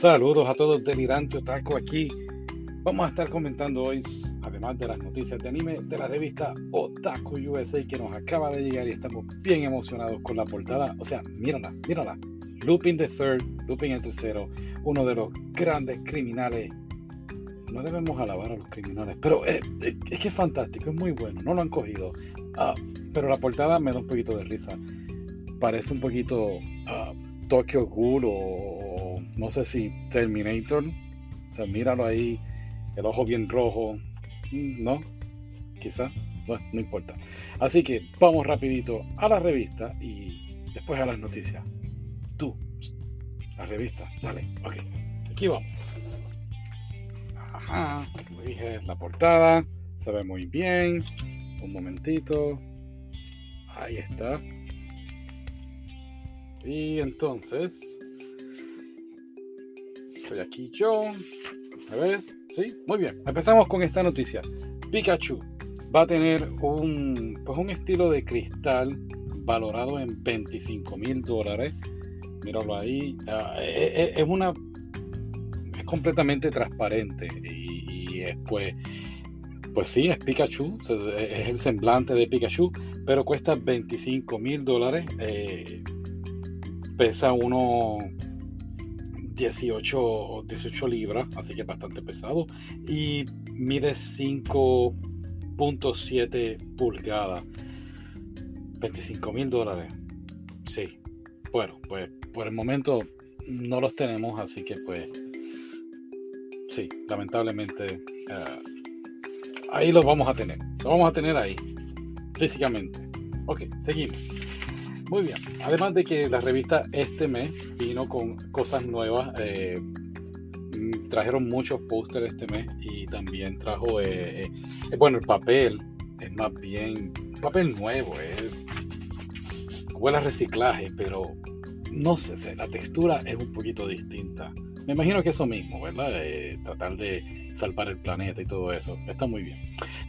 Saludos a todos, Delirante Otaku aquí. Vamos a estar comentando hoy, además de las noticias de anime, de la revista Otaku USA que nos acaba de llegar y estamos bien emocionados con la portada. O sea, mírala, mírala. Lupin the Third, Lupin el tercero, uno de los grandes criminales. No debemos alabar a los criminales, pero es, que es fantástico, es muy bueno, no lo han cogido. Ah, pero la portada me da un poquito de risa. Parece un poquito uh, Tokyo Ghoul o no sé si Terminator. O sea, míralo ahí, el ojo bien rojo. Mm, ¿No? Quizá. Bueno, no importa. Así que vamos rapidito a la revista y después a las noticias. Tú, la revista, dale, ok. Aquí vamos. Ajá, como dije, la portada. Se ve muy bien. Un momentito. Ahí está. Y entonces, estoy aquí yo. ¿Me ves? ¿Sí? Muy bien. Empezamos con esta noticia. Pikachu va a tener un, pues un estilo de cristal valorado en 25 mil dólares. Míralo ahí. Ah, e, e, es, una. Es completamente transparente. Y, y pues. Pues sí, es Pikachu. Es el semblante de Pikachu. Pero cuesta 25 mil dólares. Eh, pesa unos 18, 18 libras, así que bastante pesado. Y mide 5.7 pulgadas. 25 mil dólares. Sí. Bueno, pues por el momento no los tenemos, así que pues sí, lamentablemente uh, ahí los vamos a tener. Los vamos a tener ahí, físicamente. Ok, seguimos. Muy bien. Además de que la revista este mes vino con cosas nuevas. Eh, mm, trajeron muchos pósteres este mes y también trajo, eh, eh, bueno, el papel es más bien papel nuevo, huele a reciclaje, pero no sé, la textura es un poquito distinta. Me imagino que eso mismo, ¿verdad? tratar de salvar el planeta y todo eso. Está muy bien.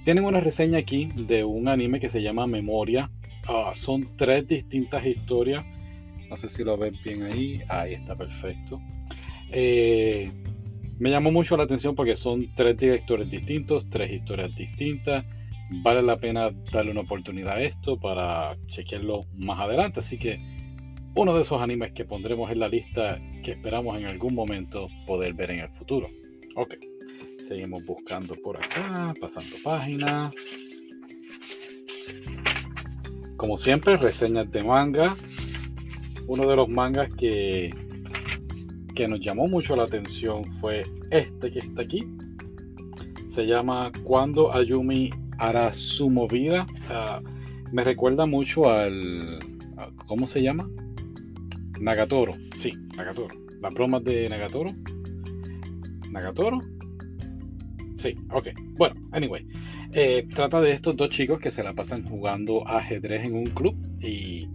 Tienen una reseña aquí de un anime que se llama Memoria Ah, son tres distintas historias. No sé si lo ven bien ahí. Ahí está perfecto. Eh, me llamó mucho la atención porque son tres directores distintos, tres historias distintas. Vale la pena darle una oportunidad a esto para chequearlo más adelante. Así que uno de esos animes que pondremos en la lista que esperamos en algún momento poder ver en el futuro. Ok, seguimos buscando por acá, pasando páginas. Como siempre, reseñas de manga. Uno de los mangas que, que nos llamó mucho la atención fue este que está aquí. Se llama Cuando Ayumi hará su movida. Ah, me recuerda mucho al. ¿Cómo se llama? Nagatoro. Sí, Nagatoro. Las bromas de Nagatoro. Nagatoro. Sí, ok. Bueno, anyway. Eh, trata de estos dos chicos que se la pasan jugando ajedrez en un club y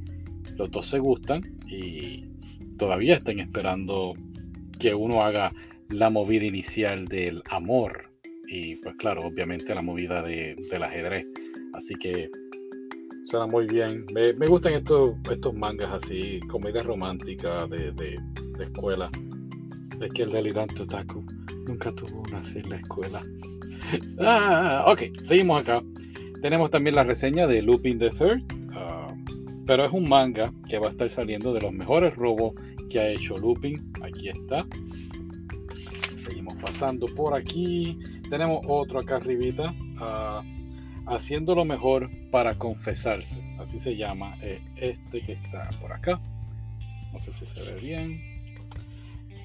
los dos se gustan y todavía están esperando que uno haga la movida inicial del amor y pues claro, obviamente la movida del ajedrez. Así que suena muy bien. Me, gustan estos, estos mangas así, comedia romántica de, de, de escuela. Es que el delirante otaku nunca tuvo una así la escuela. Ah, ok, seguimos acá. Tenemos también la reseña de Lupin the Third, ah, pero es un manga que va a estar saliendo de los mejores robos que ha hecho Lupin. Aquí está. Seguimos pasando por aquí. Tenemos otro acá arribita. Uh, haciendo lo mejor para confesarse. Así se llama eh, este que está por acá. No sé si se ve bien.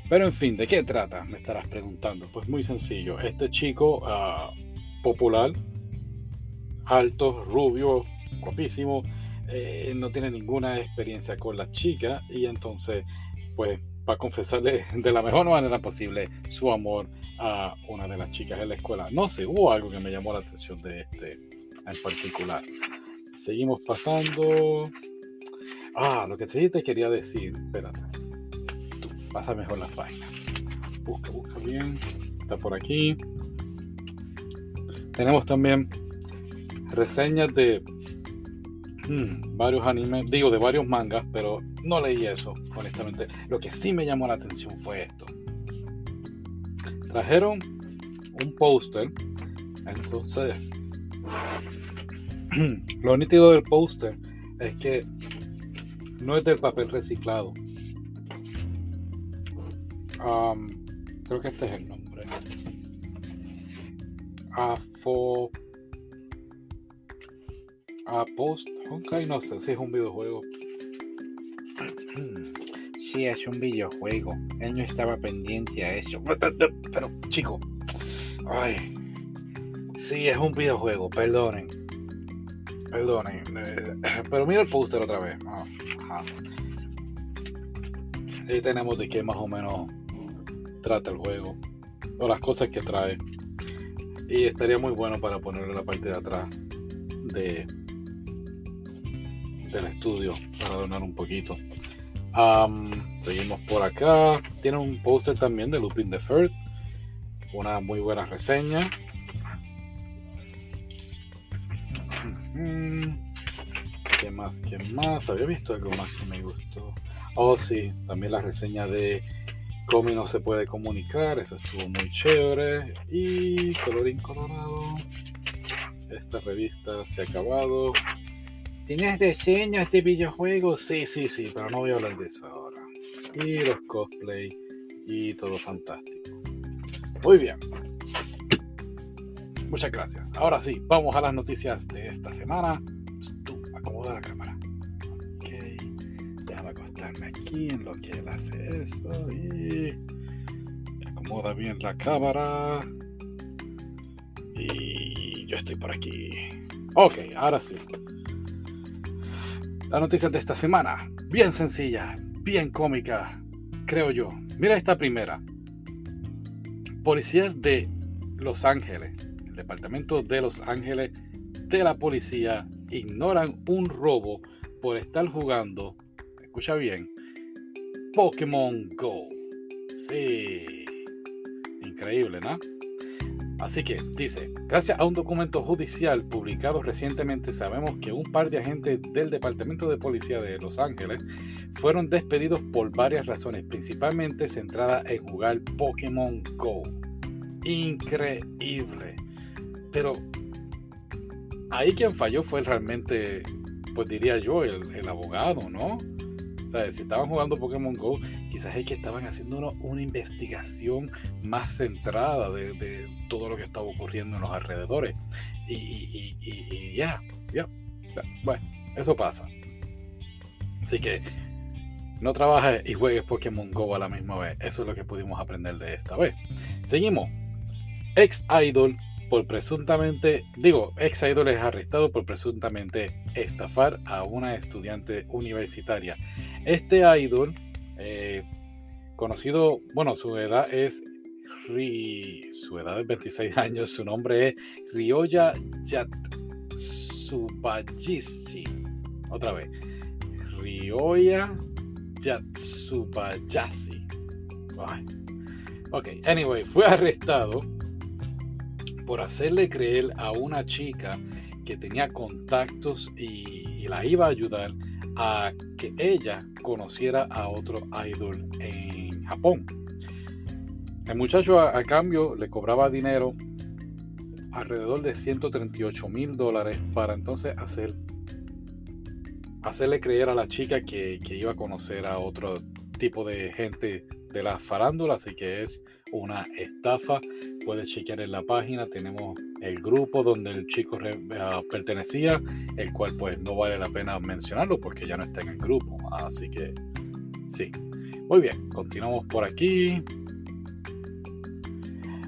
Pero en fin, ¿de qué trata? Me estarás preguntando. Pues muy sencillo. Este chico ah, popular, alto, rubio, guapísimo, eh, no tiene ninguna experiencia con las chicas y entonces pues va a confesarle de la mejor manera posible su amor a una de las chicas en la escuela. No sé, hubo algo que me llamó la atención de este en particular. Seguimos pasando. Ah, lo que sí te quería decir, espérate pasa mejor las páginas. Busca, busca bien. Está por aquí. Tenemos también reseñas de hmm, varios animes, digo de varios mangas, pero no leí eso, honestamente. Lo que sí me llamó la atención fue esto. trajeron un póster. Entonces, lo nítido del póster es que no es del papel reciclado. Creo que este es el nombre. Afo. A post. Ok, no sé si es un videojuego. Sí, es un videojuego. Él no estaba pendiente a eso. Pero, chico. Ay. Sí, es un videojuego. Perdonen. Perdonen. Eh, pero mira el póster otra vez. Ah, Ahí tenemos de qué más o menos trata el juego. O las cosas que trae. Y estaría muy bueno para ponerlo en la parte de atrás de, del estudio para donar un poquito. seguimos por acá. Tiene un póster también de Lupin the Third. Una muy buena reseña. ¿Qué más? ¿Qué más? Había visto algo más que me gustó. Oh, sí, también la reseña de Comi no se puede comunicar. Eso estuvo muy chévere. Y colorín colorado. Esta revista se ha acabado. ¿Tienes diseños de videojuegos? Sí, sí, sí, pero no voy a hablar de eso ahora. Y los cosplay y todo fantástico. Muy bien. Muchas gracias. Ahora sí, vamos a las noticias de esta semana. Tú, acomoda la cámara. Aquí en lo que él hace eso. Y acomoda bien la cámara. Y yo estoy por aquí. Ok, ahora sí. La noticia de esta semana, bien sencilla, bien cómica, creo yo. Mira esta primera. Policías de Los Ángeles, el departamento de Los Ángeles de la policía ignoran un robo por estar jugando, escucha bien, Pokémon Go. Sí, increíble, ¿no? Así que dice, gracias a un documento judicial publicado recientemente sabemos que un par de agentes del Departamento de Policía de Los Ángeles fueron despedidos por varias razones, principalmente centradas en jugar Pokémon Go. Increíble. Pero ahí quien falló fue realmente, pues diría yo, el, el abogado, ¿no? O sea, si estaban jugando Pokémon Go, quizás es que estaban haciendo una, investigación más centrada de, todo lo que estaba ocurriendo en los alrededores. Y ya, ya, bueno, eso pasa. Así que no trabajes y juegues Pokémon Go a la misma vez. Eso es lo que pudimos aprender de esta vez. Seguimos. Ex Idol por presuntamente, digo, ex idol es arrestado por presuntamente estafar a una estudiante universitaria. Este idol, eh, conocido, bueno, su edad es su edad es 26 años, su nombre es Ryoya Yatsubayashi. Otra vez, Ryoya Yatsubayashi. Ok, anyway, fue arrestado por hacerle creer a una chica que tenía contactos y, la iba a ayudar a que ella conociera a otro idol en Japón. El muchacho a, cambio le cobraba dinero alrededor de 138 mil dólares para entonces hacer, hacerle creer a la chica que, iba a conocer a otro tipo de gente de la farándula, así que es una estafa. Puedes chequear en la página, tenemos el grupo donde el chico ah, pertenecía, el cual pues no vale la pena mencionarlo porque ya no está en el grupo. Así que sí. Muy bien, continuamos por aquí.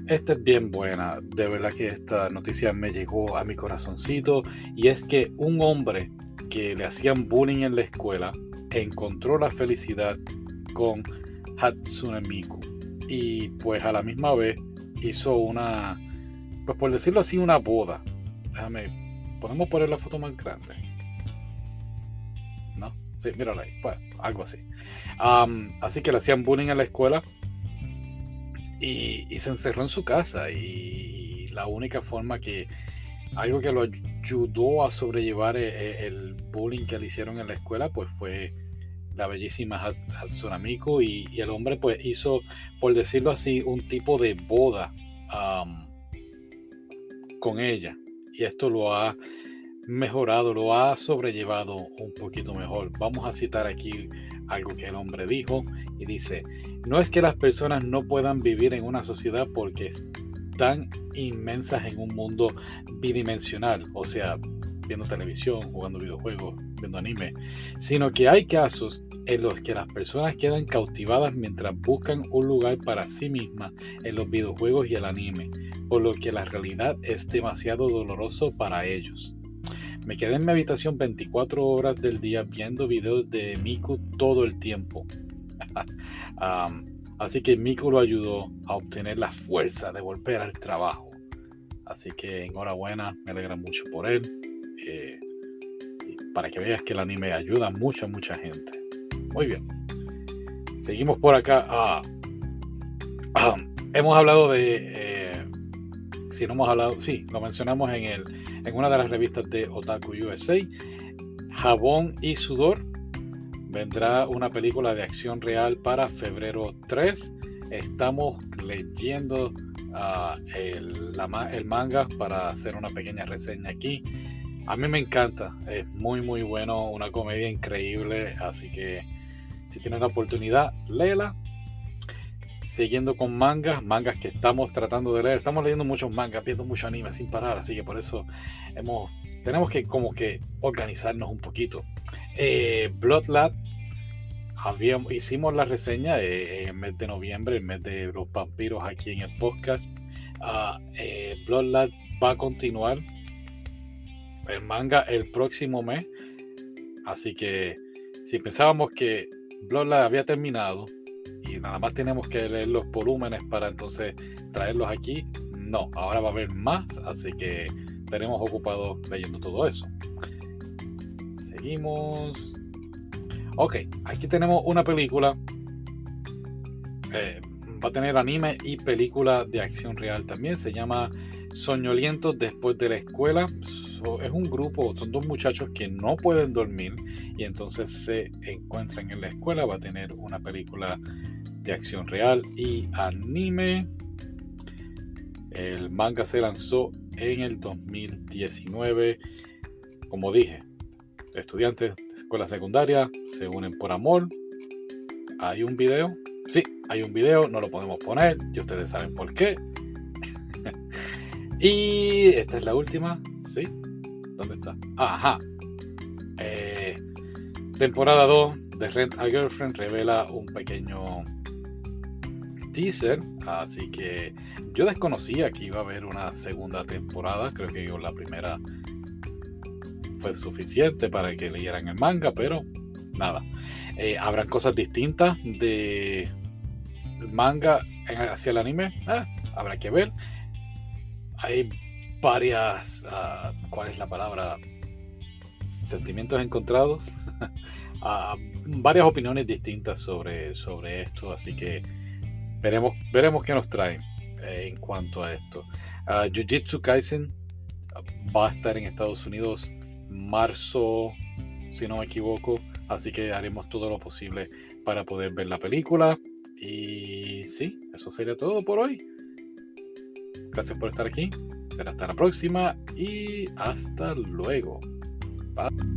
Esta es bien buena, de verdad que esta noticia me llegó a mi corazoncito y es que un hombre que le hacían bullying en la escuela encontró la felicidad con Hatsune Miku y pues a la misma vez hizo una, pues por decirlo así, una boda. Déjame, podemos poner la foto más grande. ¿No? Sí, mírala ahí, pues algo así. así que le hacían bullying en la escuela y, se encerró en su casa y la única forma que algo que lo ayudó a sobrellevar el, eh, el bullying que le hicieron en la escuela pues fue la bellísima Hatsune Miku y, el hombre pues hizo, por decirlo así, un tipo de boda con ella. Y esto lo ha mejorado, lo ha sobrellevado un poquito mejor. Vamos a citar aquí algo que el hombre dijo y dice, no es que las personas no puedan vivir en una sociedad porque están inmensas en un mundo bidimensional, o sea, viendo televisión, jugando videojuegos, viendo anime, sino que hay casos en los que las personas quedan cautivadas mientras buscan un lugar para sí mismas en los videojuegos y el anime, por lo que la realidad es demasiado doloroso para ellos. Me quedé en mi habitación 24 horas del día viendo videos de Miku todo el tiempo. así que Miku lo ayudó a obtener la fuerza de volver al trabajo. Así que enhorabuena, me alegra mucho por él. Eh, para que veas que el anime ayuda a mucha gente. Muy bien. Seguimos por acá. Ah, ah, hemos hablado de. Eh, si no hemos hablado. Sí, lo mencionamos en, el, en una de las revistas de Otaku USA. Jabón y sudor. Vendrá una película de acción real para febrero 3. Estamos leyendo ah, el manga para hacer una pequeña reseña aquí. A mí me encanta, es muy muy bueno, una comedia increíble, así que si tienes la oportunidad, léela. Siguiendo con mangas, mangas que estamos tratando de leer. Estamos leyendo muchos mangas, viendo mucho anime sin parar, así que por eso hemos, tenemos que como que organizarnos un poquito. Eh, Bloodlad, hicimos la reseña eh, en el mes de noviembre, el mes de los vampiros aquí en el podcast. Uh, eh, Bloodlad va a continuar el manga el próximo mes. Así que si pensábamos que Bloodline había terminado y nada más tenemos que leer los volúmenes para entonces traerlos aquí, no, ahora va a haber más, así que tenemos ocupado leyendo todo eso. Seguimos. Ok, aquí tenemos una película. Eh, va a tener anime y película de acción real también. Se llama Soñolientos después de la escuela es un grupo, son dos muchachos que no pueden dormir y entonces se encuentran en la escuela. Va a tener una película de acción real y anime. El manga se lanzó en el 2019. Como dije, estudiantes de escuela secundaria se unen por amor. Hay un video. Sí, hay un video, no lo podemos poner y ustedes saben por qué. y esta es la última, sí, ¿Dónde está? Ajá. Eh, temporada 2 de Rent a Girlfriend revela un pequeño teaser, así que yo desconocía que iba a haber una segunda temporada, creo que yo la primera fue suficiente para que leyeran el manga, pero nada. Eh, habrán cosas distintas de manga hacia el anime, ah, habrá que ver. Hay varias, ah, ¿cuál es la palabra? Sentimientos encontrados, uh, varias opiniones distintas sobre, sobre esto, así que veremos, veremos qué nos trae eh, en cuanto a esto. Uh, Jiu-Jitsu Kaisen va a estar en Estados Unidos marzo, si no me equivoco, así que haremos todo lo posible para poder ver la película. Y sí, eso sería todo por hoy. Gracias por estar aquí hasta la próxima y hasta luego. Bye.